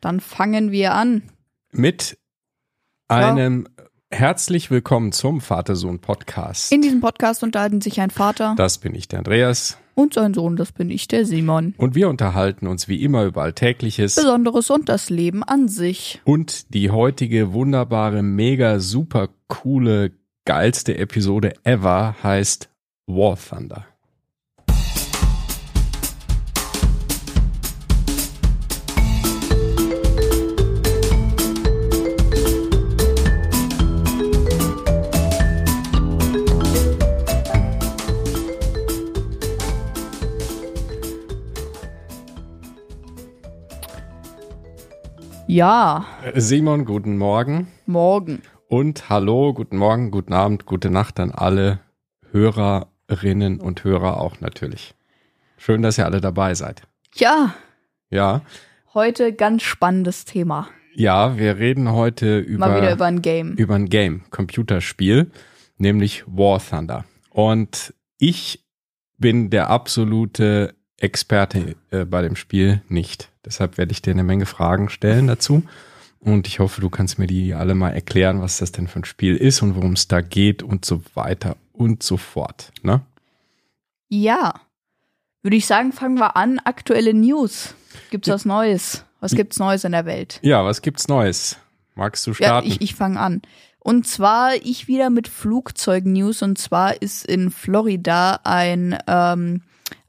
Dann fangen wir an. Mit einem herzlich willkommen zum Vater-Sohn-Podcast. In diesem Podcast unterhalten sich ein Vater Das bin ich, der Andreas. und sein Sohn, das bin ich, der Simon. Und wir unterhalten uns wie immer über Alltägliches. Besonderes und das Leben an sich. Und die heutige wunderbare, mega, super coole, geilste Episode ever heißt War Thunder. Ja, Simon, guten Morgen. morgen. Und hallo, guten Morgen, guten Abend, gute Nacht an alle Hörerinnen und Hörer auch natürlich. Schön, dass ihr alle dabei seid. Ja, Ja, heute ganz spannendes Thema. ja, wir reden heute über, Mal wieder über ein Game. über ein Game, Computerspiel, nämlich War Thunder. Und ich bin der absolute Experte äh, bei dem Spiel nicht. Deshalb werde ich dir eine Menge Fragen stellen dazu. Und ich hoffe, du kannst mir die alle mal erklären, was das denn für ein Spiel ist und worum es da geht und so weiter und so fort. Ne? Ja, würde ich sagen, fangen wir an. Aktuelle News. Gibt's was Neues? Was gibt's Neues in der Welt? Ja, was gibt's Neues? Magst du Ja, starten? ich, ich fange an. Und zwar ich wieder mit Flugzeug-News. Und zwar ist in Florida ein, ähm,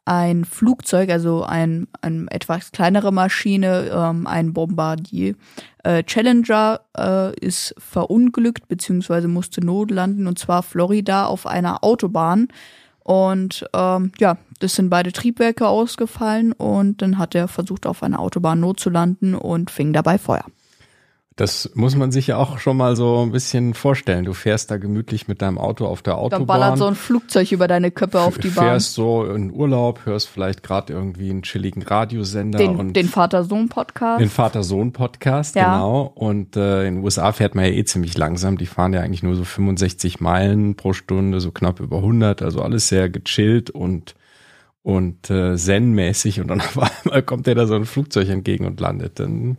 ein Flugzeug, also ein, ein etwas kleinere Maschine, ähm, ein Bombardier. Äh, Challenger äh, ist verunglückt beziehungsweise musste notlanden und zwar Florida auf einer Autobahn. Und ähm, ja, das sind beide Triebwerke ausgefallen und dann hat er versucht, auf einer Autobahn notzulanden und fing dabei Feuer. Das muss man sich ja auch schon mal so ein bisschen vorstellen. Du fährst da gemütlich mit deinem Auto auf der Autobahn. Dann ballert so ein Flugzeug über deine Köppe auf die Bahn. fährst so in Urlaub, hörst vielleicht gerade irgendwie einen chilligen Radiosender Den, und den Vater-Sohn-Podcast. den Vater-Sohn-Podcast, Ja. genau. Und äh, in den USA fährt man ja eh ziemlich langsam. Die fahren ja eigentlich nur so 65 Meilen pro Stunde, so knapp über 100. Also alles sehr gechillt und und äh, zen-mäßig. Und dann auf einmal kommt dir da so ein Flugzeug entgegen und landet. Dann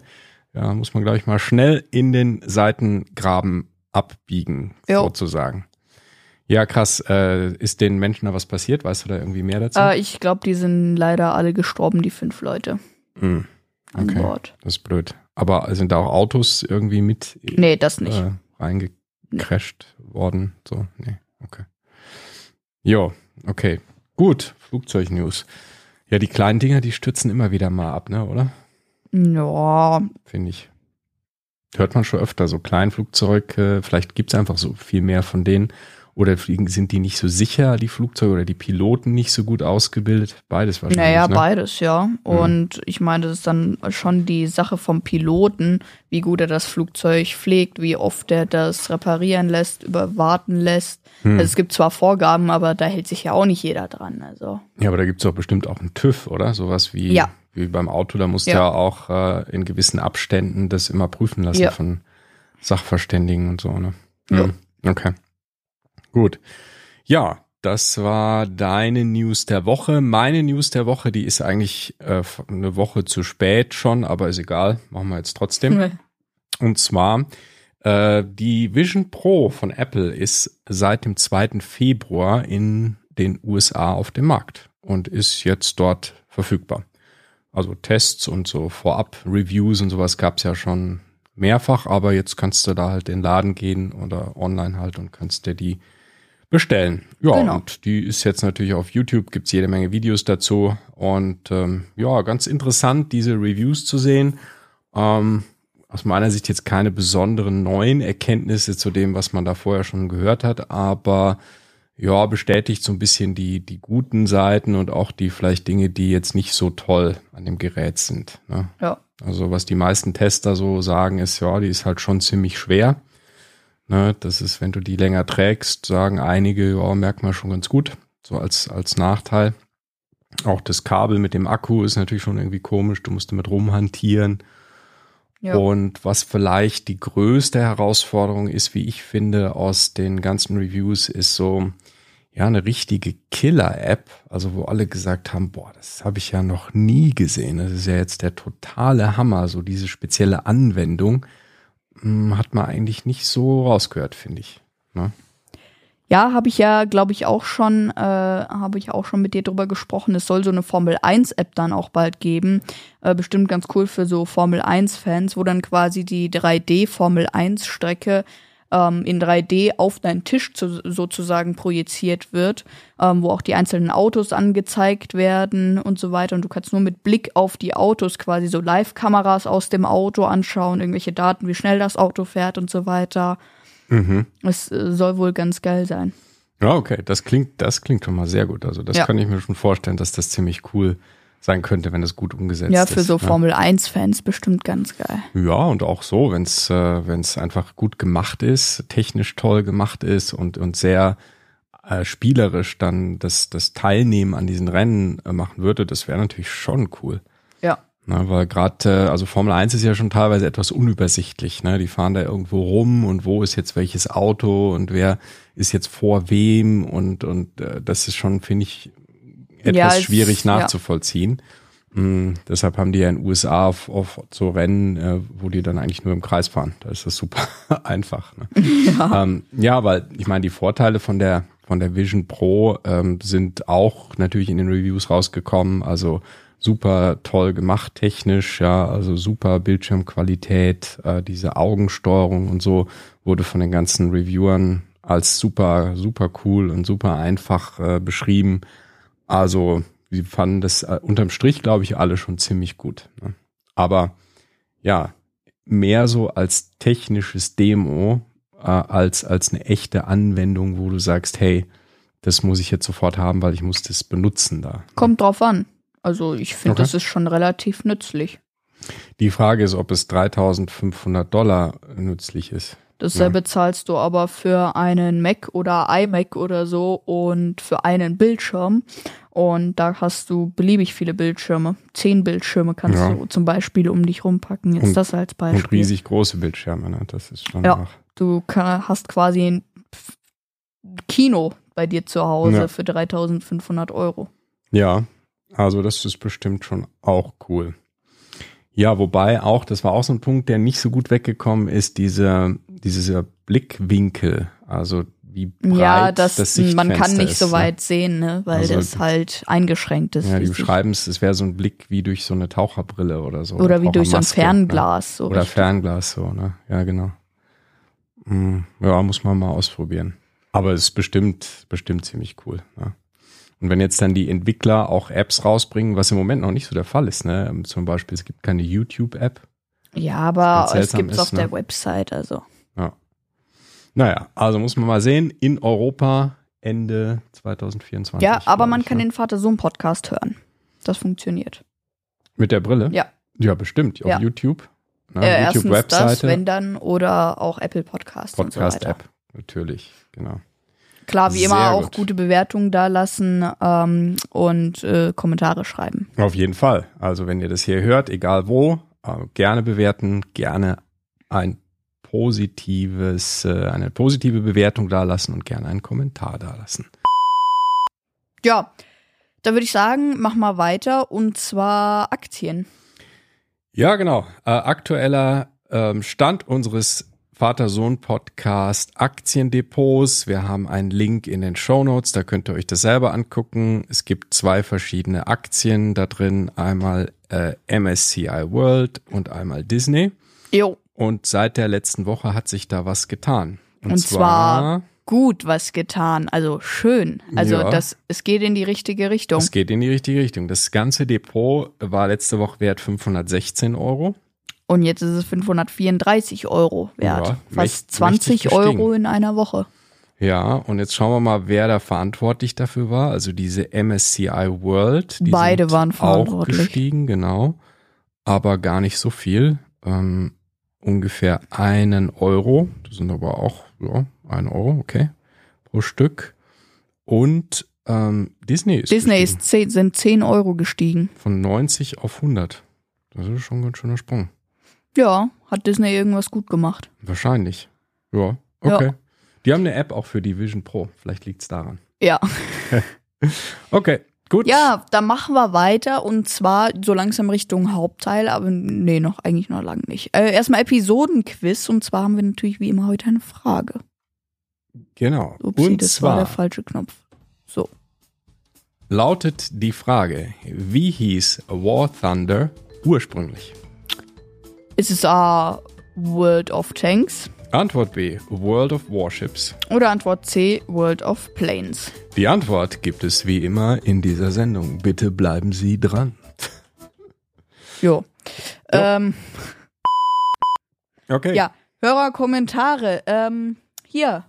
ja, muss man, glaube ich, mal schnell in den Seitengraben abbiegen, Jo. sozusagen. Ja, krass. Äh, ist den Menschen da was passiert? Weißt du da irgendwie mehr dazu? Äh, ich glaube, die sind leider alle gestorben, die fünf Leute an Okay. Bord. das ist blöd. Aber sind da auch Autos irgendwie mit Nee, das nicht. äh, reingecrashed worden? So, nee, okay. Jo, okay. Gut, Flugzeugnews. Ja, die kleinen Dinger, die stürzen immer wieder mal ab, ne, oder? Ja, Finde ich. Hört man schon öfter, so Kleinflugzeug, äh, vielleicht gibt's einfach so viel mehr von denen. Oder fliegen, sind die nicht so sicher, die Flugzeuge, oder die Piloten nicht so gut ausgebildet? Beides wahrscheinlich. naja, ne? beides, ja. Und ich meine, das ist dann schon die Sache vom Piloten, wie gut er das Flugzeug pflegt, wie oft er das reparieren lässt, überwarten lässt. Hm. Also es gibt zwar Vorgaben, aber da hält sich ja auch nicht jeder dran. Also Ja, aber da gibt's doch bestimmt auch einen TÜV, oder? Sowas wie, Ja. Wie beim Auto. Da musst du Ja. ja auch äh, in gewissen Abständen das immer prüfen lassen Ja. von Sachverständigen und so, ne? Ja. Hm, Okay. Gut. Ja, das war deine News der Woche. Meine News der Woche, die ist eigentlich äh, eine Woche zu spät schon, aber ist egal. Machen wir jetzt trotzdem. Und zwar äh, die Vision Pro von Apple ist seit dem 2. Februar in den USA auf dem Markt und ist jetzt dort verfügbar. Also Tests und so Vorab-Reviews und sowas gab es ja schon mehrfach, aber jetzt kannst du da halt in den Laden gehen oder online halt und kannst dir die bestellen. Ja, Genau. und die ist jetzt natürlich auf YouTube, gibt's jede Menge Videos dazu. Und ähm, ja, ganz interessant, diese Reviews zu sehen. Ähm, aus meiner Sicht jetzt keine besonderen neuen Erkenntnisse zu dem, was man da vorher schon gehört hat, aber ja, bestätigt so ein bisschen die, die guten Seiten und auch die vielleicht Dinge, die jetzt nicht so toll an dem Gerät sind. Ne? Ja. Also was die meisten Tester so sagen, ist, ja, die ist halt schon ziemlich schwer. Ne, das ist, wenn du die länger trägst, sagen einige, ja, merkt man schon ganz gut, so als, als Nachteil. Auch das Kabel mit dem Akku ist natürlich schon irgendwie komisch, du musst damit rumhantieren. Ja. Und was vielleicht die größte Herausforderung ist, wie ich finde, aus den ganzen Reviews, ist so, ja, eine richtige Killer-App, also wo alle gesagt haben, boah, das habe ich ja noch nie gesehen. Das ist ja jetzt der totale Hammer, so diese spezielle Anwendung hm, hat man eigentlich nicht so rausgehört, finde ich. Ne? Ja, habe ich ja, glaube ich, auch schon, äh, habe ich auch schon mit dir drüber gesprochen. Es soll so eine Formel 1 App dann auch bald geben. Äh, bestimmt ganz cool für so Formel 1 Fans, wo dann quasi die 3D Formel 1 Strecke ähm, in 3D auf deinen Tisch zu, sozusagen projiziert wird, ähm, wo auch die einzelnen Autos angezeigt werden und so weiter. Und du kannst nur mit Blick auf die Autos quasi so Live-Kameras aus dem Auto anschauen, irgendwelche Daten, wie schnell das Auto fährt und so weiter. Mhm. Es äh, soll wohl ganz geil sein. Ja, okay, das klingt, das klingt schon mal sehr gut. Also das Ja. kann ich mir schon vorstellen, dass das ziemlich cool sein könnte, wenn das gut umgesetzt Ja, ist. für so ne? Formel 1-Fans bestimmt ganz geil. Ja, und auch so, wenn es äh, wenn's einfach gut gemacht ist, technisch toll gemacht ist und, und sehr äh, spielerisch dann das, das Teilnehmen an diesen Rennen äh, machen würde, das wäre natürlich schon cool. Ja. Ne, weil gerade, äh, also Formel 1 ist ja schon teilweise etwas unübersichtlich. Ne? Die fahren da irgendwo rum und wo ist jetzt welches Auto und wer ist jetzt vor wem und, und äh, das ist schon, finde ich, etwas Ja, es- schwierig ja. nachzuvollziehen. Mm, deshalb haben die ja in den USA auf, auf so Rennen, äh, wo die dann eigentlich nur im Kreis fahren. Da ist das super einfach. Ne? Ja. Ähm, ja, weil ich meine, die Vorteile von der von der Vision Pro ähm, sind auch natürlich in den Reviews rausgekommen. Also super toll gemacht technisch, ja, also super Bildschirmqualität, äh, diese Augensteuerung und so wurde von den ganzen Reviewern als super super cool und super einfach äh, beschrieben. Also sie fanden das äh, unterm Strich, glaube ich, alle schon ziemlich gut. Ne? Aber ja, mehr so als technisches Demo äh, als als eine echte Anwendung, wo du sagst, hey, das muss ich jetzt sofort haben, weil ich muss das benutzen da. Kommt drauf an. Also ich finde, Okay. das ist schon relativ nützlich. Die Frage ist, ob es 3500 Dollar nützlich ist. Dasselbe zahlst du aber für einen Mac oder iMac oder so und für einen Bildschirm. Und da hast du beliebig viele Bildschirme. Zehn Bildschirme kannst Ja. du zum Beispiel um dich rumpacken. Jetzt Und- das als Beispiel. Und riesig große Bildschirme, ne? Das ist schon Ja. auch. Du kann, hast quasi ein Kino bei dir zu Hause Ja. für 3500 Euro. Ja, also das ist bestimmt schon auch cool. Ja, wobei auch, das war auch so ein Punkt, der nicht so gut weggekommen ist, diese, dieser Blickwinkel, also wie breit ja, das, das man kann nicht ist, so ne? weit sehen, ne? weil Also- das halt eingeschränkt ist. Ja, die beschreiben es, es wäre so ein Blick wie durch so eine Taucherbrille oder so. Oder wie durch so ein Tauchermaske, Fernglas. So Ne? Oder richtig. Fernglas, so, ne? Ja, genau. Hm, Ja, muss man mal ausprobieren. Aber es ist bestimmt, bestimmt ziemlich cool. Ne? Und wenn jetzt dann die Entwickler auch Apps rausbringen, was im Moment noch nicht so der Fall ist, ne? Zum Beispiel, es gibt keine YouTube-App. Ja, aber es gibt's ist, auf ne? der Website, also. Ja. Naja, also muss man mal sehen, in Europa Ende 2024. Ja, aber man ich, kann ne? den Vater-Sohn-Podcast hören. Das funktioniert. Mit der Brille? Ja. Ja, bestimmt. Auf Ja. YouTube. Ne? äh, erstens das, YouTube-Webseite. wenn dann, oder auch Apple Podcast, und so weiter. Podcast-App. Natürlich, genau. Klar, wie Sehr immer auch gut. gute Bewertungen da lassen ähm, und äh, Kommentare schreiben. Auf jeden Fall. Also wenn ihr das hier hört, egal wo, äh, gerne bewerten, gerne ein positives, äh, eine positive Bewertung da lassen und gerne einen Kommentar da lassen. Ja, da würde ich sagen, mach mal weiter und zwar Aktien. Ja, genau. Äh, aktueller ähm, Stand unseres Vater-Sohn-Podcast Aktiendepots. Wir haben einen Link in den Show Notes, da könnt ihr euch das selber angucken. Es gibt zwei verschiedene Aktien da drin, einmal äh, MSCI World und einmal Disney. Jo, Und seit der letzten Woche hat sich da was getan. Und zwar- gut was getan, also schön. Also Ja. das, es geht in die richtige Richtung. es geht in die richtige Richtung. Das ganze Depot war letzte Woche wert 516 Euro. Und jetzt ist es 534 Euro wert. Ja, Fast mächt- 20 mächtig Euro in einer Woche. Ja, und jetzt schauen wir mal, wer da verantwortlich dafür war. Also diese MSCI World. Die Beide waren auch verantwortlich. gestiegen, genau. Aber gar nicht so viel. Ähm, ungefähr einen Euro. Das sind aber auch, ja, ein Euro, okay, pro Stück. Und ähm, Disney ist Disney ist 10, sind 10 Euro gestiegen. von 90 auf 100. Das ist schon ein ganz schöner Sprung. Ja, hat Disney irgendwas gut gemacht. Wahrscheinlich. Ja, okay. Die haben eine App auch für die Vision Pro. Vielleicht liegt's daran. Ja. Okay, gut. Ja, dann machen wir weiter und zwar so langsam Richtung Hauptteil, aber nee, noch eigentlich noch lange nicht. Äh, erstmal Episodenquiz und zwar haben wir natürlich wie immer heute eine Frage. Genau. Upsi, Und das war der zwar falsche Knopf. So. lautet die Frage, wie hieß War Thunder ursprünglich? Ist es A, World of Tanks Antwort B, World of Warships. oder Antwort C, World of Planes? Die Antwort gibt es wie immer in dieser Sendung. Bitte bleiben Sie dran. Jo. Ja. Ähm, Okay. ja, Hörerkommentare. Ähm, hier.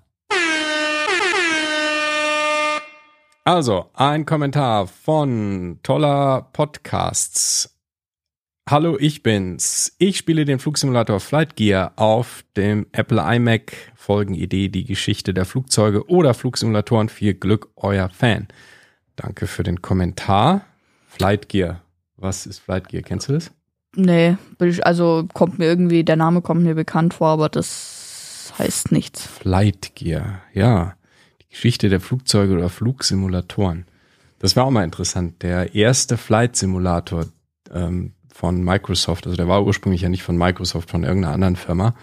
Also, ein Kommentar von toller Podcasts. Hallo, ich bin's. Ich spiele den Flugsimulator Flight Gear auf dem Apple iMac. Folgenidee, die Geschichte der Flugzeuge oder Flugsimulatoren. Viel Glück, euer Fan. Danke für den Kommentar. Flight Gear. Was ist Flight Gear? Kennst du das? Nee, also kommt mir irgendwie, der Name kommt mir bekannt vor, aber das heißt nichts. Flight Gear, ja. Die Geschichte der Flugzeuge oder Flugsimulatoren. Das war auch mal interessant. Der erste Flight Simulator ähm, von Microsoft, also der war ursprünglich ja nicht von Microsoft, von irgendeiner anderen Firma,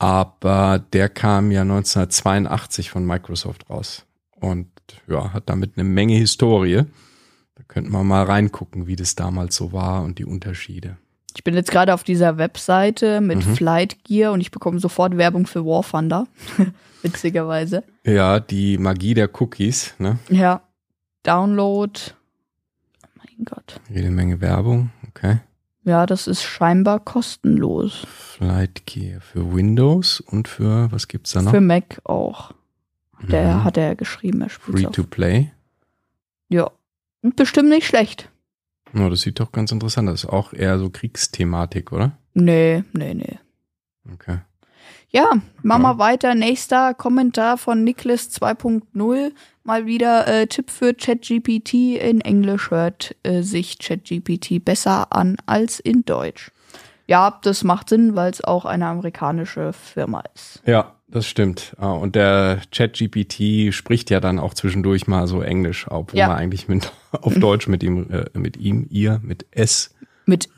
aber der kam ja 1982 von Microsoft raus und ja, hat damit eine Menge Historie. Da könnten wir mal reingucken, wie das damals so war und die Unterschiede. Ich bin jetzt gerade auf dieser Webseite mit Mhm. Flight Gear und ich bekomme sofort Werbung für War Thunder. Witzigerweise. Ja, die Magie der Cookies, ne? Ja. Download. Oh mein Gott. Jede Menge Werbung, okay. Ja, das ist scheinbar kostenlos. Flight Gear für Windows und für, was gibt's da noch? Für Mac auch. Der Mhm. hat er geschrieben, er Free auf. to play. Ja. Bestimmt nicht schlecht. Oh, das sieht doch ganz interessant aus. Auch eher so Kriegsthematik, oder? Nee, nee, nee. Okay. Ja, machen Ja. wir weiter. Nächster Kommentar von Niklas 2.0. Mal wieder äh, Tipp für ChatGPT. In Englisch hört äh, sich ChatGPT besser an als in Deutsch. Ja, das macht Sinn, weil es auch eine amerikanische Firma ist. Ja, das stimmt. Ah, Und der ChatGPT spricht ja dann auch zwischendurch mal so Englisch, obwohl Ja. man eigentlich mit, auf Deutsch mit ihm, äh, mit ihm, ihr, mit S, Mit,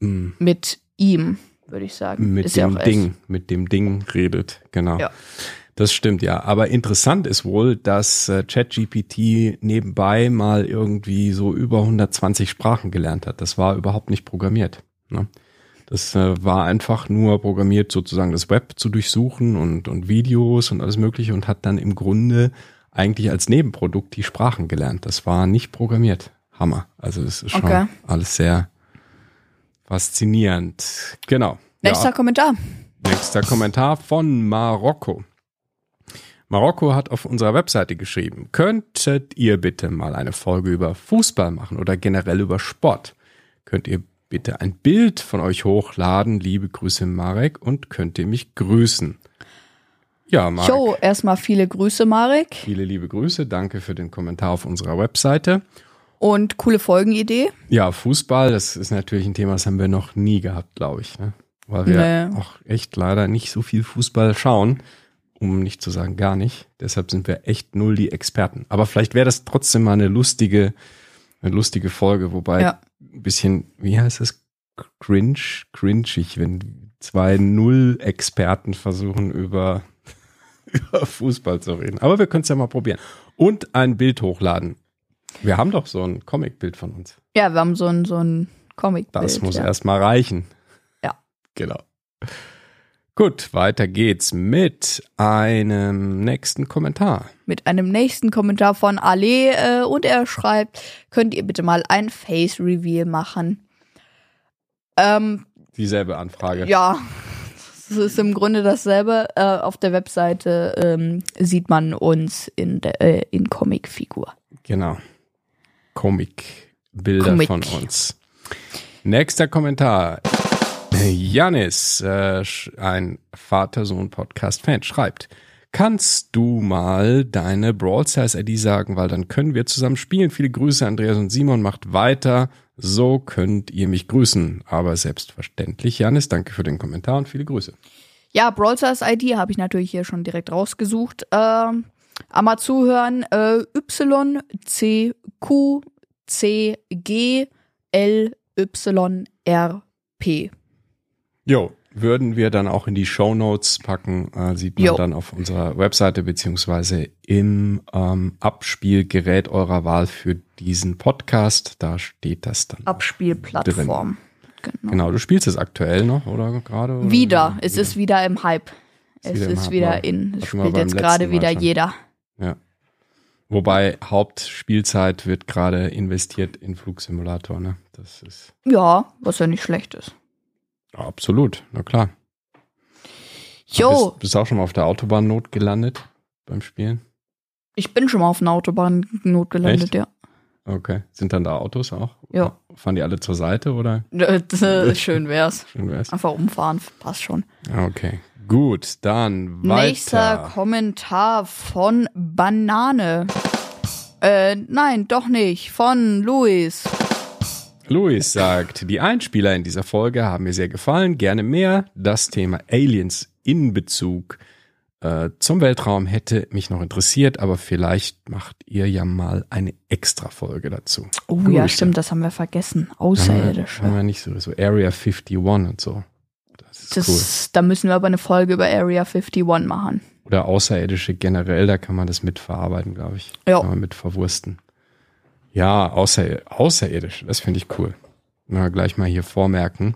mm, mit ihm, würde ich sagen. mit ist ja dem S. Ding, mit dem Ding redet. Genau. Ja. Das stimmt, ja. Aber interessant ist wohl, dass äh, ChatGPT nebenbei mal irgendwie so über 120 Sprachen gelernt hat. Das war überhaupt nicht programmiert. Ne? Das äh, war einfach nur programmiert, sozusagen das Web zu durchsuchen und, und Videos und alles Mögliche und hat dann im Grunde eigentlich als Nebenprodukt die Sprachen gelernt. Das war nicht programmiert. Hammer. Also es ist schon Okay. alles sehr faszinierend. Genau. Nächster Ja. Kommentar. Nächster Kommentar von Marokko. Marokko hat auf unserer Webseite geschrieben, könntet ihr bitte mal eine Folge über Fußball machen oder generell über Sport? Könnt ihr bitte ein Bild von euch hochladen? Liebe Grüße Marek und könnt ihr mich grüßen? Ja, Marek, Jo, erstmal viele Grüße, Marek. viele liebe Grüße. Danke für den Kommentar auf unserer Webseite. Und coole Folgenidee. Ja, Fußball, das ist natürlich ein Thema, das haben wir noch nie gehabt, glaube ich. Ne? Weil wir Nee. auch echt leider nicht so viel Fußball schauen, um nicht zu sagen gar nicht. Deshalb sind wir echt null die Experten. Aber vielleicht wäre das trotzdem mal eine lustige, eine lustige Folge, wobei Ja. ein bisschen, wie heißt das? Cringe, cringig, wenn zwei Null-Experten versuchen über, über Fußball zu reden. Aber wir können es ja mal probieren. Und ein Bild hochladen. Wir haben doch so ein Comic-Bild von uns. Ja, wir haben so ein, so ein comic Das muss ja. erstmal reichen. Ja. Genau. Gut, weiter geht's mit einem nächsten Kommentar. mit einem nächsten Kommentar von Ale äh, und er schreibt, könnt ihr bitte mal ein Face Reveal machen? Ähm, Dieselbe Anfrage. ja, es ist im Grunde dasselbe. Äh, auf der Webseite ähm, sieht man uns in, der, äh, in Comicfigur. Genau. Comic-Bilder Comic. von uns. Nächster Kommentar. Janis, äh, ein Vater-Sohn-Podcast-Fan, schreibt, kannst du mal deine Brawl Stars ID sagen, weil dann können wir zusammen spielen. Viele Grüße, Andreas und Simon, macht weiter. So könnt ihr mich grüßen. Aber selbstverständlich, Janis, danke für den Kommentar und viele Grüße. Ja, Brawl Stars ID habe ich natürlich hier schon direkt rausgesucht. Ähm, Einmal zuhören. Äh, y, C, Q, C, G, L, Y, R, P. Jo, würden wir dann auch in die Show Notes packen, äh, sieht man Jo. dann auf unserer Webseite beziehungsweise im ähm, Abspielgerät eurer Wahl für diesen Podcast. Da steht das dann. Abspielplattform. Genau. Genau, du spielst es aktuell noch oder gerade? oder? Wieder. Es ist wieder im Hype. Es wieder ist Hype, wieder in. Es spielt jetzt gerade wieder jeder. Ja. Wobei Hauptspielzeit wird gerade investiert in Flugsimulator, ne? Das ist Ja, was ja nicht schlecht ist. Absolut, na klar. Jo, Bist, bist auch schon mal auf der Autobahnnot gelandet beim Spielen? ich bin schon mal auf einer Autobahnnot gelandet, Echt? ja. Okay. Sind dann da Autos auch? Ja. Fahren die alle zur Seite oder? Schön wär's. Schön wär's. Einfach umfahren, passt schon. Okay. Gut, dann Nächster weiter. Kommentar von Banane. Äh, nein, doch nicht. Von Luis. Luis sagt, die Einspieler in dieser Folge haben mir sehr gefallen, gerne mehr. Das Thema Aliens in Bezug äh, zum Weltraum hätte mich noch interessiert, aber vielleicht macht ihr ja mal eine extra Folge dazu. Oh Grüße. ja, stimmt, das haben wir vergessen. Haben Außerirdische. wir nicht so, so Area 51 und so. Das ist cool. Das, Da müssen wir aber eine Folge über Area 51 machen. Oder Außerirdische generell, da kann man das mitverarbeiten, glaube ich. Ja. Kann man mit verwursten. Ja, außer, Außerirdische, das finde ich cool. Na, gleich mal hier vormerken.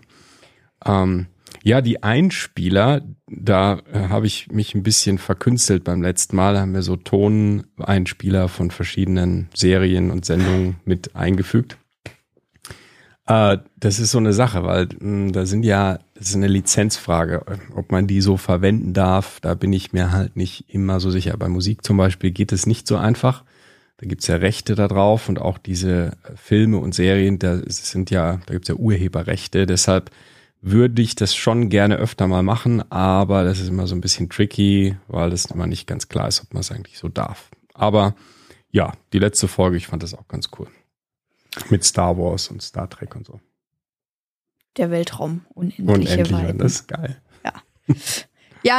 Ähm, ja, die Einspieler, da äh, habe ich mich ein bisschen verkünstelt beim letzten Mal, Da haben wir so Toneinspieler von verschiedenen Serien und Sendungen mit eingefügt. Äh, das ist so eine Sache, weil mh, da sind ja, das ist eine Lizenzfrage, ob man die so verwenden darf. Da bin ich mir halt nicht immer so sicher. Bei Musik zum Beispiel geht es nicht so einfach. Da gibt's ja Rechte da drauf und auch diese Filme und Serien, da sind ja, da gibt's ja Urheberrechte. Deshalb würde ich das schon gerne öfter mal machen, aber das ist immer so ein bisschen tricky, weil das immer nicht ganz klar ist, ob man es eigentlich so darf. Aber ja, die letzte Folge, ich fand das auch ganz cool. Mit Star Wars und Star Trek und so. Der Weltraum. Unendliche Unendlich, Weiten. das ist geil. Ja,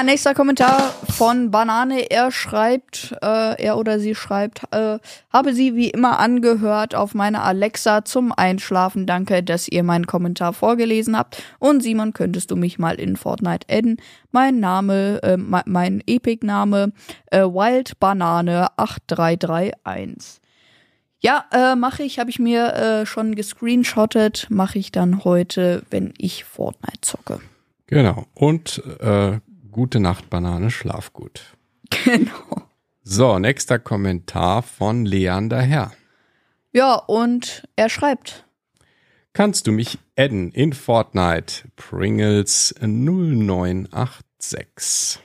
nächster Kommentar von Banane. Er schreibt, äh, er oder sie schreibt, äh, habe sie wie immer angehört auf meine Alexa zum Einschlafen. Danke, dass ihr meinen Kommentar vorgelesen habt. Und Simon, könntest du mich mal in Fortnite adden? Mein Name, äh, me- mein Epic-Name, äh, Wild Banane 8331. Ja, äh, mache ich, habe ich mir äh, schon gescreenshottet, mache ich dann heute, wenn ich Fortnite zocke. Genau. Und äh, gute Nacht, Banane, schlaf gut. Genau. So, nächster Kommentar von Leander Herr. Ja, und er schreibt. Kannst du mich adden in Fortnite? Pringles 0986.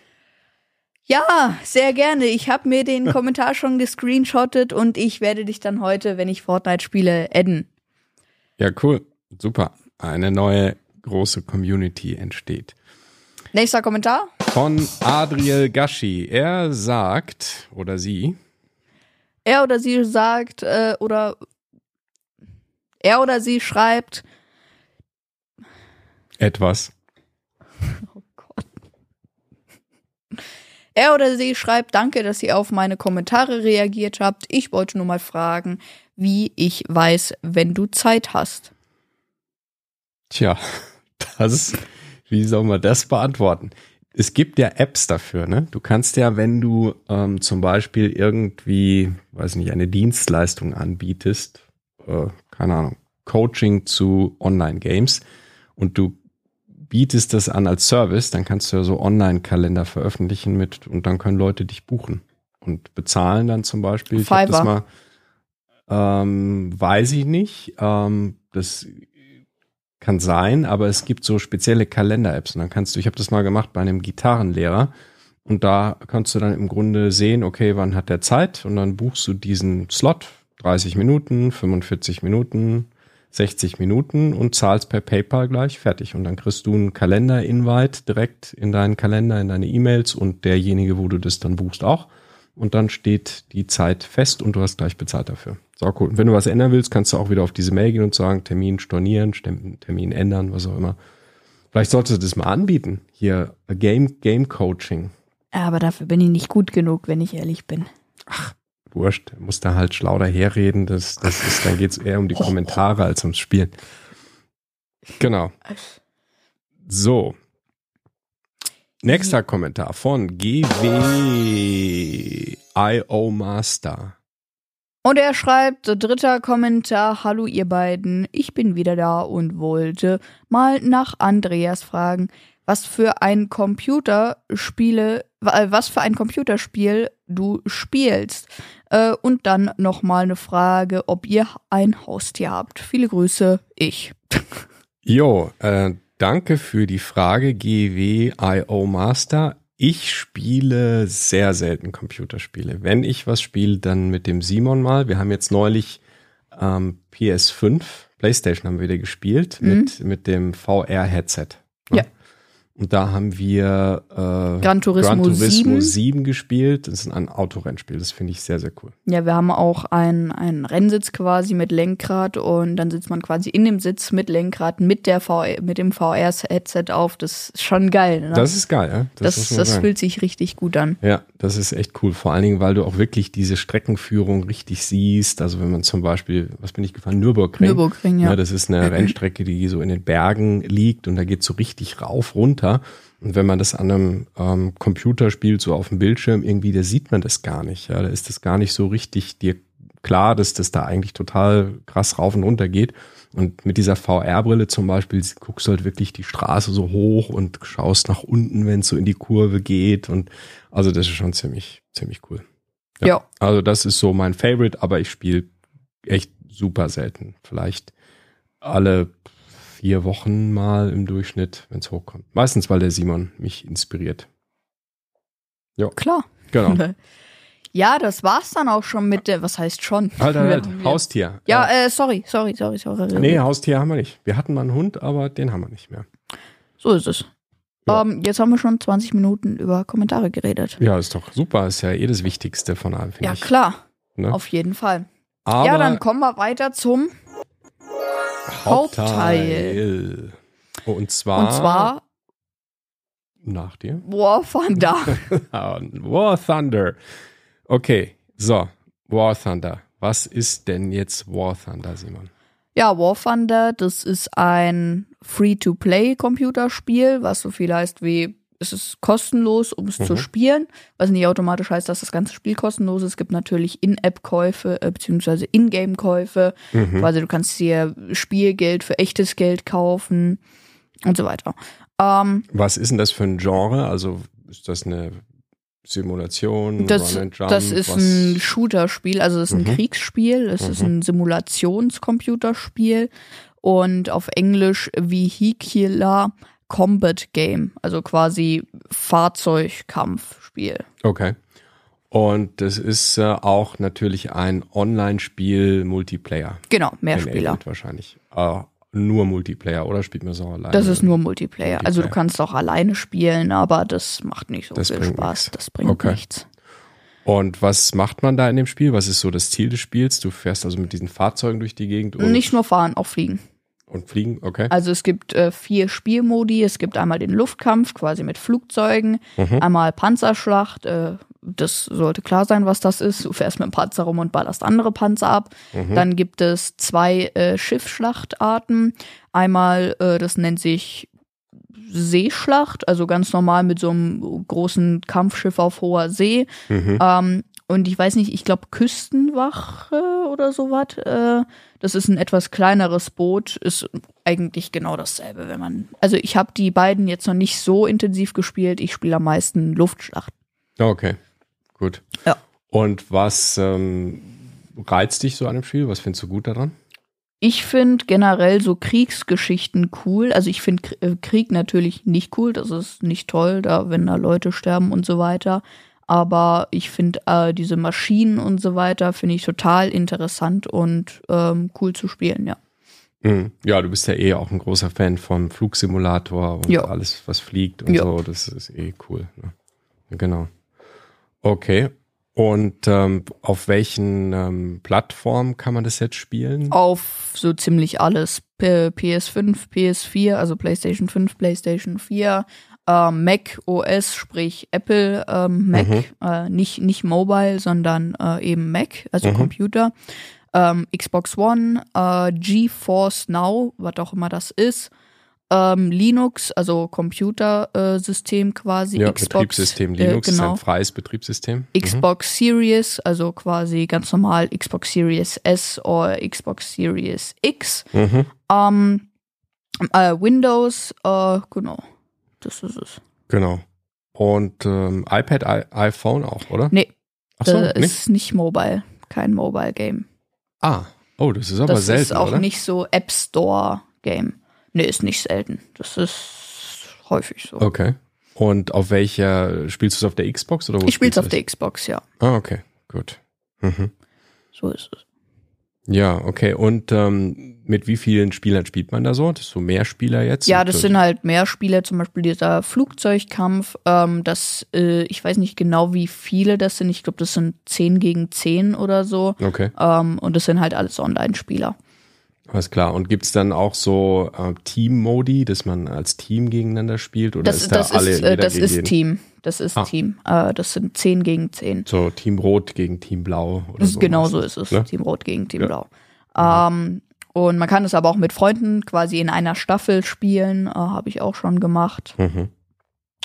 Ja, sehr gerne. Ich habe mir den Kommentar schon gescreenshottet und ich werde dich dann heute, wenn ich Fortnite spiele, adden. Ja, cool. Super. Eine neue große Community entsteht. Nächster Kommentar. Von Adriel Gashi. Er sagt, oder sie, Er oder sie sagt, äh, oder er oder sie schreibt, etwas. oh Gott. Er oder sie schreibt, danke, dass ihr auf meine Kommentare reagiert habt. Ich wollte nur mal fragen, wie ich weiß, wenn du Zeit hast. Tja, das, wie soll man das beantworten? Es gibt ja Apps dafür, ne? Du kannst ja, wenn du ähm, zum Beispiel irgendwie, weiß nicht, eine Dienstleistung anbietest, äh, keine Ahnung, Coaching zu Online-Games und du bietest das an als Service, dann kannst du ja so Online-Kalender veröffentlichen mit und dann können Leute dich buchen und bezahlen dann zum Beispiel. Ich hab das Fiverr. mal, ähm, weiß ich nicht. Ähm, das kann sein, aber es gibt so spezielle Kalender-Apps und dann kannst du, ich habe das mal gemacht bei einem Gitarrenlehrer und da kannst du dann im Grunde sehen, okay, wann hat der Zeit und dann buchst du diesen Slot, 30 Minuten, 45 Minuten, 60 Minuten und zahlst per PayPal gleich, fertig. Und dann kriegst du einen Kalender-Invite direkt in deinen Kalender, in deine E-Mails und derjenige, wo du das dann buchst, auch. Und dann steht die Zeit fest und du hast gleich bezahlt dafür. So cool. Und wenn du was ändern willst, kannst du auch wieder auf diese Mail gehen und sagen, Termin stornieren, Termin ändern, was auch immer. Vielleicht solltest du das mal anbieten. Hier, Game, Game Coaching. Aber dafür bin ich nicht gut genug, wenn ich ehrlich bin. Ach, wurscht, muss da halt schlau daherreden. Das, das ist, dann geht's eher um die Kommentare als ums Spielen. Genau. So. Nächster Kommentar von GWIO Master. Und er schreibt, dritter Kommentar, hallo ihr beiden, ich bin wieder da und wollte mal nach Andreas fragen, was für ein Computerspiele, äh, was für ein Computerspiel du spielst. Äh, und dann nochmal eine Frage, ob ihr ein Haustier habt. Viele Grüße, ich. Jo, äh, danke für die Frage, GWIO Master. Ich spiele sehr selten Computerspiele. Wenn ich was spiele, dann mit dem Simon mal. Wir haben jetzt neulich ähm, PS5, PlayStation haben wir wieder gespielt Mhm. mit, mit dem VR-Headset. Ja. Und da haben wir äh, Gran Turismo, Gran Turismo 7. 7 gespielt. Das ist ein Autorennspiel. Das finde ich sehr, sehr cool. Ja, wir haben auch einen, einen Rennsitz quasi mit Lenkrad und dann sitzt man quasi in dem Sitz mit Lenkrad mit der VR, mit dem VR-Headset auf. Das ist schon geil. Ne? Das ist geil, ja. das, das, sagen. fühlt sich richtig gut an. Ja, das ist echt cool. Vor allen Dingen, weil du auch wirklich diese Streckenführung richtig siehst. Also wenn man zum Beispiel, was bin ich gefahren? Nürburgring. Nürburgring, ja. Ja, das ist eine Rennstrecke, die so in den Bergen liegt und da geht so richtig rauf, runter. Und wenn man das an einem ähm, Computer spielt, so auf dem Bildschirm, irgendwie, da sieht man das gar nicht. Ja, da ist das gar nicht so richtig dir klar, dass das da eigentlich total krass rauf und runter geht. Und mit dieser VR-Brille zum Beispiel guckst du halt wirklich die Straße so hoch und schaust nach unten, wenn es so in die Kurve geht. Und also das ist schon ziemlich, ziemlich cool. Ja. Also das ist so mein Favorite, aber ich spiele echt super selten. Vielleicht alle vier Wochen mal im Durchschnitt, wenn es hochkommt. Meistens, weil der Simon mich inspiriert. Klar. Genau. Ja, das war's dann auch schon mit der, was heißt schon? Alter, halt, wir- Haustier. Ja, äh, sorry, sorry, sorry, sorry. Nee, Haustier haben wir nicht. Wir hatten mal einen Hund, aber den haben wir nicht mehr. So ist es. Ja. Ähm, jetzt haben wir schon 20 Minuten über Kommentare geredet. Ja, ist doch super. Ist ja eh das Wichtigste von allem, finde Ja, ich. klar. Ne? Auf jeden Fall. Aber ja, dann kommen wir weiter zum Hauptteil. Und zwar, und zwar nach dir. War Thunder. Ah, War Thunder. Okay, so, War Thunder. Was ist denn jetzt War Thunder, Simon? ja, War Thunder, das ist ein Free-to-Play-Computerspiel, was so viel heißt wie es ist kostenlos, um es zu Mhm. spielen, was nicht automatisch heißt, dass das ganze Spiel kostenlos ist. Es gibt natürlich In-App-Käufe äh, beziehungsweise In-Game-Käufe. Mhm. Also du kannst dir Spielgeld für echtes Geld kaufen und so weiter. Ähm, Was ist denn das für ein Genre? Also ist das eine Simulation? Das, das ist was? ein Shooter-Spiel, also es ist ein Mhm. Kriegsspiel, es ist Mhm. ein Simulationscomputerspiel und auf Englisch Vehicular Combat Game, also quasi Fahrzeugkampfspiel. Okay. Und das ist äh, auch natürlich ein Online-Spiel Multiplayer. Genau, Mehrspieler. Wahrscheinlich. Äh, nur Multiplayer oder spielt man so alleine? Das ist nur Multiplayer. Also du Multiplayer. kannst auch alleine spielen, aber das macht nicht so Das viel Spaß. nichts. Das bringt Okay. nichts. Und was macht man da in dem Spiel? Was ist so das Ziel des Spiels? Du fährst also mit diesen Fahrzeugen durch die Gegend und, Nicht nur fahren, auch fliegen. Und fliegen, okay. Also es gibt äh, vier Spielmodi. Es gibt einmal den Luftkampf, quasi mit Flugzeugen, Mhm. einmal Panzerschlacht. Äh, das sollte klar sein, was das ist. Du fährst mit dem Panzer rum und ballerst andere Panzer ab. Mhm. Dann gibt es zwei äh, Schiffsschlachtarten. Einmal, äh, das nennt sich Seeschlacht, also ganz normal mit so einem großen Kampfschiff auf hoher See. Mhm. Ähm, und ich weiß nicht, ich glaube Küstenwache oder sowas. Äh, das ist ein etwas kleineres Boot, ist eigentlich genau dasselbe, wenn man. Also ich habe die beiden jetzt noch nicht so intensiv gespielt. Ich spiele am meisten Luftschlacht. Okay, gut. Ja. Und was ähm, reizt dich so an dem Spiel? Was findest du gut daran? Ich finde generell so Kriegsgeschichten cool. Also ich finde äh, Krieg natürlich nicht cool. Das ist nicht toll, da wenn da Leute sterben und so weiter. Aber ich finde äh, diese Maschinen und so weiter finde ich total interessant und ähm, cool zu spielen. Ja. Mhm. Ja, du bist ja eh auch ein großer Fan vom Flugsimulator und Ja. alles, was fliegt und Ja. so. Das ist eh cool. Ne? Genau. Okay. Und ähm, auf welchen ähm, Plattformen kann man das jetzt spielen? auf so ziemlich alles. P PS5, PS4, also PlayStation 5, PlayStation 4, äh, Mac OS, sprich Apple ähm, Mac, Mhm. äh, nicht, nicht Mobile, sondern äh, eben Mac, also Mhm. Computer. Ähm, Xbox One, äh, GeForce Now, was auch immer das ist. Ähm, Linux, also Computersystem quasi. Ja, Xbox, Betriebssystem Linux äh, ist genau. ein freies Betriebssystem. Xbox Series, also quasi ganz normal Xbox Series S oder Xbox Series X. Mhm. Mhm. Ähm, äh, Windows, äh, genau. Das ist es. Genau. Und ähm, iPad, I iPhone auch, oder? Nee, Ach so, das nicht? ist nicht mobile. Kein Mobile Game. Ah, oh, das ist aber das selten, ist auch oder? nicht so App Store Game. Nee, ist nicht selten. Das ist häufig so. Okay. Und auf welcher, spielst du es auf der Xbox oder wo ich spiel's spielst auf der Xbox, ja. es? Ah, okay, gut. Mhm. So ist es. Ja, okay. Und ähm, mit wie vielen Spielern spielt man da so? Das ist so mehr Spieler jetzt? Ja, das sind halt mehr Spiele, zum Beispiel dieser Flugzeugkampf. Ähm, das, äh, ich weiß nicht genau, wie viele das sind. Ich glaube, das sind 10 gegen 10 oder so. Okay, Ähm, und das sind halt alles Online-Spieler. Alles klar. Und gibt's dann auch so äh, Team-Modi, dass man als Team gegeneinander spielt? Oder Das, ist da das, alle ist, äh, das ist jeden? Team. Das ist Ah. Team. Äh, das sind 10 gegen 10. So Team Rot gegen Team Blau oder so. genau so ist es. ne? Team Rot gegen Team Ja. Blau. Ähm, und man kann es aber auch mit Freunden quasi in einer Staffel spielen. Äh, Habe ich auch schon gemacht. Mhm.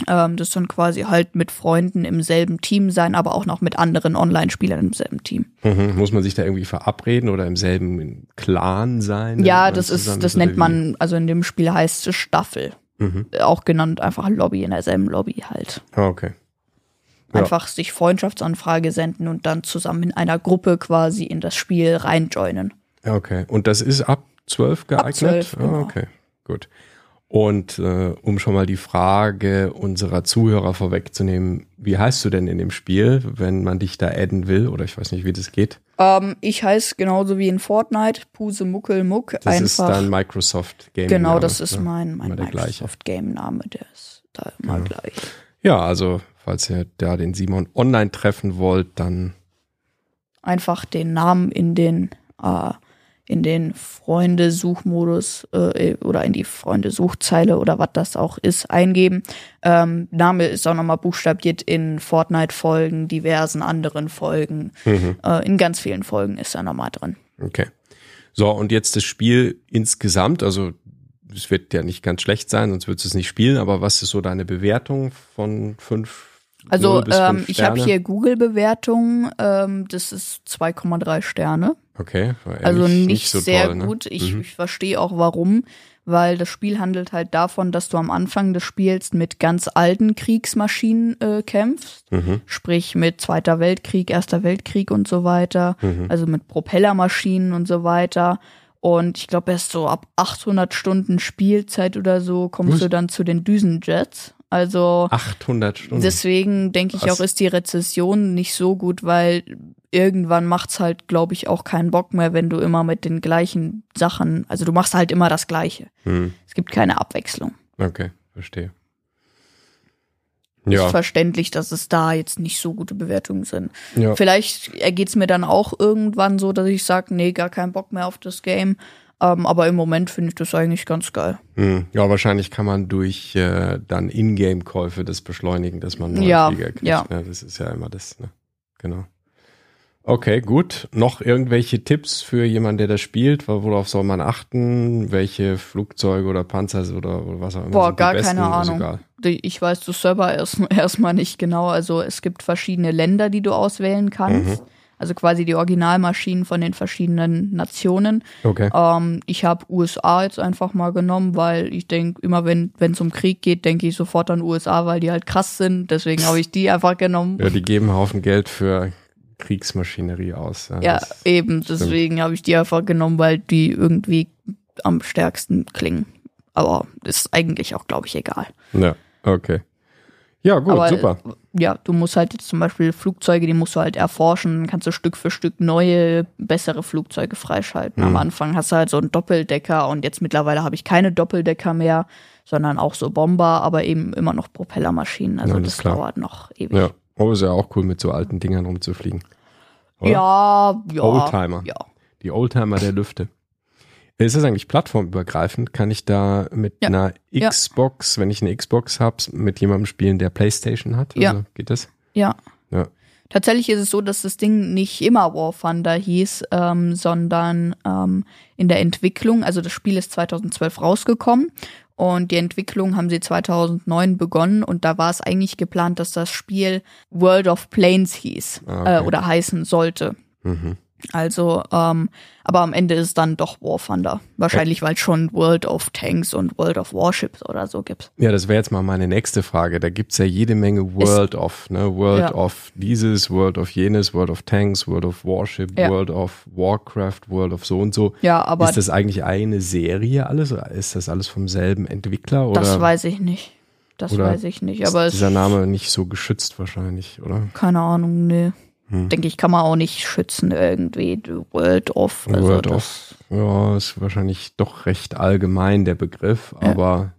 Ähm, das dann quasi halt mit Freunden im selben Team sein, aber auch noch mit anderen Online-Spielern im selben Team. Mhm. Muss man sich da irgendwie verabreden oder im selben Clan sein? Ja, das ist, das nennt man, also in dem Spiel heißt es Staffel. Mhm. Auch genannt einfach Lobby in derselben Lobby halt. Ah, okay. Ja. Einfach sich Freundschaftsanfrage senden und dann zusammen in einer Gruppe quasi in das Spiel reinjoinen. Okay. Und das ist ab 12 geeignet? 12, ah, genau. okay, gut. Und äh, um schon mal die Frage unserer Zuhörer vorwegzunehmen, wie heißt du denn in dem Spiel, wenn man dich da adden will? Oder ich weiß nicht, wie das geht. Ähm, ich heiße genauso wie in Fortnite, Puse Muckel Muck. Das einfach. ist dein Microsoft Game. genau, das ist mein, mein gleiche. Microsoft Game Name, der ist da immer Ja. gleich. Ja, also falls ihr da den Simon online treffen wollt, dann Einfach den Namen in den äh, in den Freunde-Suchmodus äh, oder in die Freunde-Suchzeile oder was das auch ist, eingeben. Ähm, Name ist auch nochmal buchstabiert in Fortnite-Folgen, diversen anderen Folgen. mhm. Äh, in ganz vielen Folgen ist er nochmal drin. okay. So, und jetzt das Spiel insgesamt, also es wird ja nicht ganz schlecht sein, sonst würdest du es nicht spielen, aber was ist so deine Bewertung von fünf? Also ähm, ich habe hier Google-Bewertungen, ähm, das ist 2,3 Sterne. Okay, Also eigentlich nicht, so sehr toll, ne? gut. Ich, Mhm. ich verstehe auch warum, weil das Spiel handelt halt davon, dass du am Anfang des Spiels mit ganz alten Kriegsmaschinen äh, kämpfst, Mhm. sprich mit Zweiter Weltkrieg, Erster Weltkrieg und so weiter, Mhm. also mit Propellermaschinen und so weiter. Und ich glaube, erst so ab 800 Stunden Spielzeit oder so kommst Was? du dann zu den Düsenjets. Also 800 Stunden. Deswegen denke ich Krass. auch, ist die Rezession nicht so gut, weil irgendwann macht's halt, glaube ich, auch keinen Bock mehr, wenn du immer mit den gleichen Sachen, also du machst halt immer das Gleiche. Hm, Es gibt keine Abwechslung. okay, verstehe. Ist Ja, verständlich, dass es da jetzt nicht so gute Bewertungen sind. ja. Vielleicht ergeht's mir dann auch irgendwann so, dass ich sage, nee, gar keinen Bock mehr auf das Game. Ähm, aber im Moment finde ich das eigentlich ganz geil. Hm, ja, wahrscheinlich kann man durch äh, dann Ingame-Käufe das beschleunigen, dass man neue Ja, Flieger kriegt. ja. Ne? Das ist ja immer das, ne? Genau. Okay, gut. Noch irgendwelche Tipps für jemanden, der das spielt? Worauf soll man achten? Welche Flugzeuge oder Panzer oder, oder was auch immer? Boah, gar besten? keine Ahnung. Ich weiß das Server erst, erstmal nicht genau. Also es gibt verschiedene Länder, die du auswählen kannst. Also quasi die Originalmaschinen von den verschiedenen Nationen. Okay. Ähm, ich habe USA jetzt einfach mal genommen, weil ich denke, immer wenn es um Krieg geht, denke ich sofort an USA, weil die halt krass sind. Deswegen habe ich die einfach genommen. Ja, die geben einen Haufen Geld für Kriegsmaschinerie aus. Ja, Ja, eben. Deswegen habe ich die einfach genommen, weil die irgendwie am stärksten klingen. Aber ist eigentlich auch, glaube ich, egal. ja okay. Ja, gut, Aber, super. Ja, du musst halt jetzt zum Beispiel Flugzeuge, die musst du halt erforschen, kannst du Stück für Stück neue, bessere Flugzeuge freischalten. Am Mhm. Anfang hast du halt so einen Doppeldecker und jetzt mittlerweile habe ich keine Doppeldecker mehr, sondern auch so Bomber, aber eben immer noch Propellermaschinen. Also Ja, das das dauert noch ewig. Ja, aber ist ja auch cool, mit so alten Dingern rumzufliegen. Oder? ja, ja. Oldtimer. Ja. Die Oldtimer der Lüfte. Ist das eigentlich plattformübergreifend? Kann ich da mit Ja. einer Ja. Xbox, wenn ich eine Xbox habe, mit jemandem spielen, der Playstation hat? Also, Ja. Geht das? Ja. Ja. Tatsächlich ist es so, dass das Ding nicht immer War Thunder hieß, ähm, sondern ähm, in der Entwicklung, also das Spiel ist 2012 rausgekommen und die Entwicklung haben sie 2009 begonnen und da war es eigentlich geplant, dass das Spiel World of Planes hieß Ah, okay. äh, oder heißen sollte. Mhm. Also, ähm, aber am Ende ist es dann doch War Thunder. Wahrscheinlich, weil es schon World of Tanks und World of Warships oder so gibt. Ja, das wäre jetzt mal meine nächste Frage. Da gibt's ja jede Menge World of, ne? World Ja. of dieses, World of jenes, World of Tanks, World of Warship, Ja. World of Warcraft, World of so und so. Ja, aber ist das eigentlich eine Serie alles? Oder ist das alles vom selben Entwickler? Oder das weiß ich nicht. Das oder weiß ich nicht. Aber ist es dieser Name nicht so geschützt wahrscheinlich, oder? Keine Ahnung, nee. Hm. Denke ich, kann man auch nicht schützen irgendwie. World of. Also World das, of. Ja, ist wahrscheinlich doch recht allgemein der Begriff, Ja. aber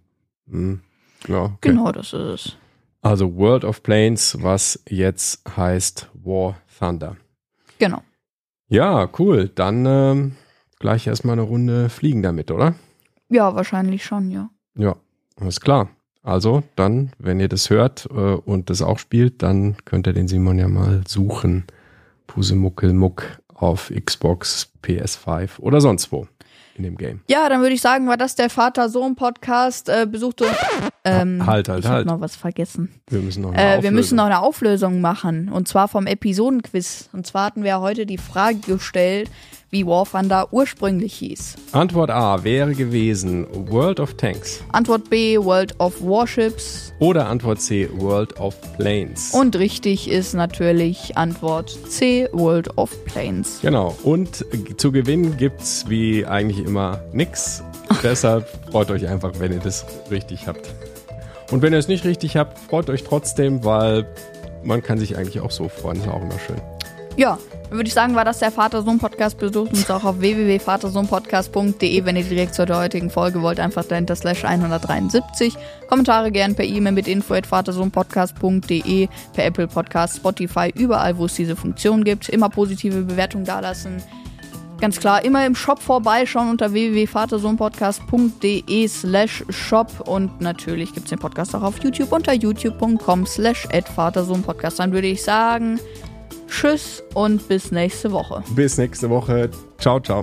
hm, ja, okay. Genau, das ist es. Also World of Planes, was jetzt heißt War Thunder. Genau. Ja, cool. Dann ähm, gleich erstmal eine Runde fliegen damit, oder? Ja, wahrscheinlich schon, ja. Ja, alles klar. Also dann, wenn ihr das hört äh, und das auch spielt, dann könnt ihr den Simon ja mal suchen. Pusemuckelmuck auf Xbox, PS5 oder sonst wo in dem Game. Ja, dann würde ich sagen, war das der Vater-Sohn-Podcast. Äh, besuchte. Ähm, Halt, halt, ich halt. noch was vergessen. Wir müssen noch eine Äh, wir Auflösung. müssen noch eine Auflösung machen. Und zwar vom Episodenquiz. Und zwar hatten wir heute die Frage gestellt, wie War Thunder ursprünglich hieß. Antwort A wäre gewesen World of Tanks Antwort B, World of Warships. oder Antwort C World of Planes. Und richtig ist natürlich Antwort C, World of Planes. Genau. Und zu gewinnen gibt's wie eigentlich immer nix. Deshalb freut euch einfach, wenn ihr das richtig habt. Und wenn ihr es nicht richtig habt, freut euch trotzdem, weil man kann sich eigentlich auch so freuen. Ist auch immer schön. Ja, dann würde ich sagen, war das der Vater-Sohn-Podcast. Besucht uns auch auf www.vatersohnpodcast.de, wenn ihr direkt zu der heutigen Folge wollt. Einfach dahinter slash 173. Kommentare gern per E-Mail mit info at vatersohnpodcast.de, per Apple Podcast, Spotify, überall, wo es diese Funktion gibt. Immer positive Bewertungen dalassen. Ganz klar, immer im Shop vorbeischauen unter www.vatersohnpodcast.de slash shop und natürlich gibt es den Podcast auch auf YouTube unter youtube.com slash vatersohnpodcast. Dann würde ich sagen, tschüss und bis nächste Woche. Bis nächste Woche. Ciao, ciao.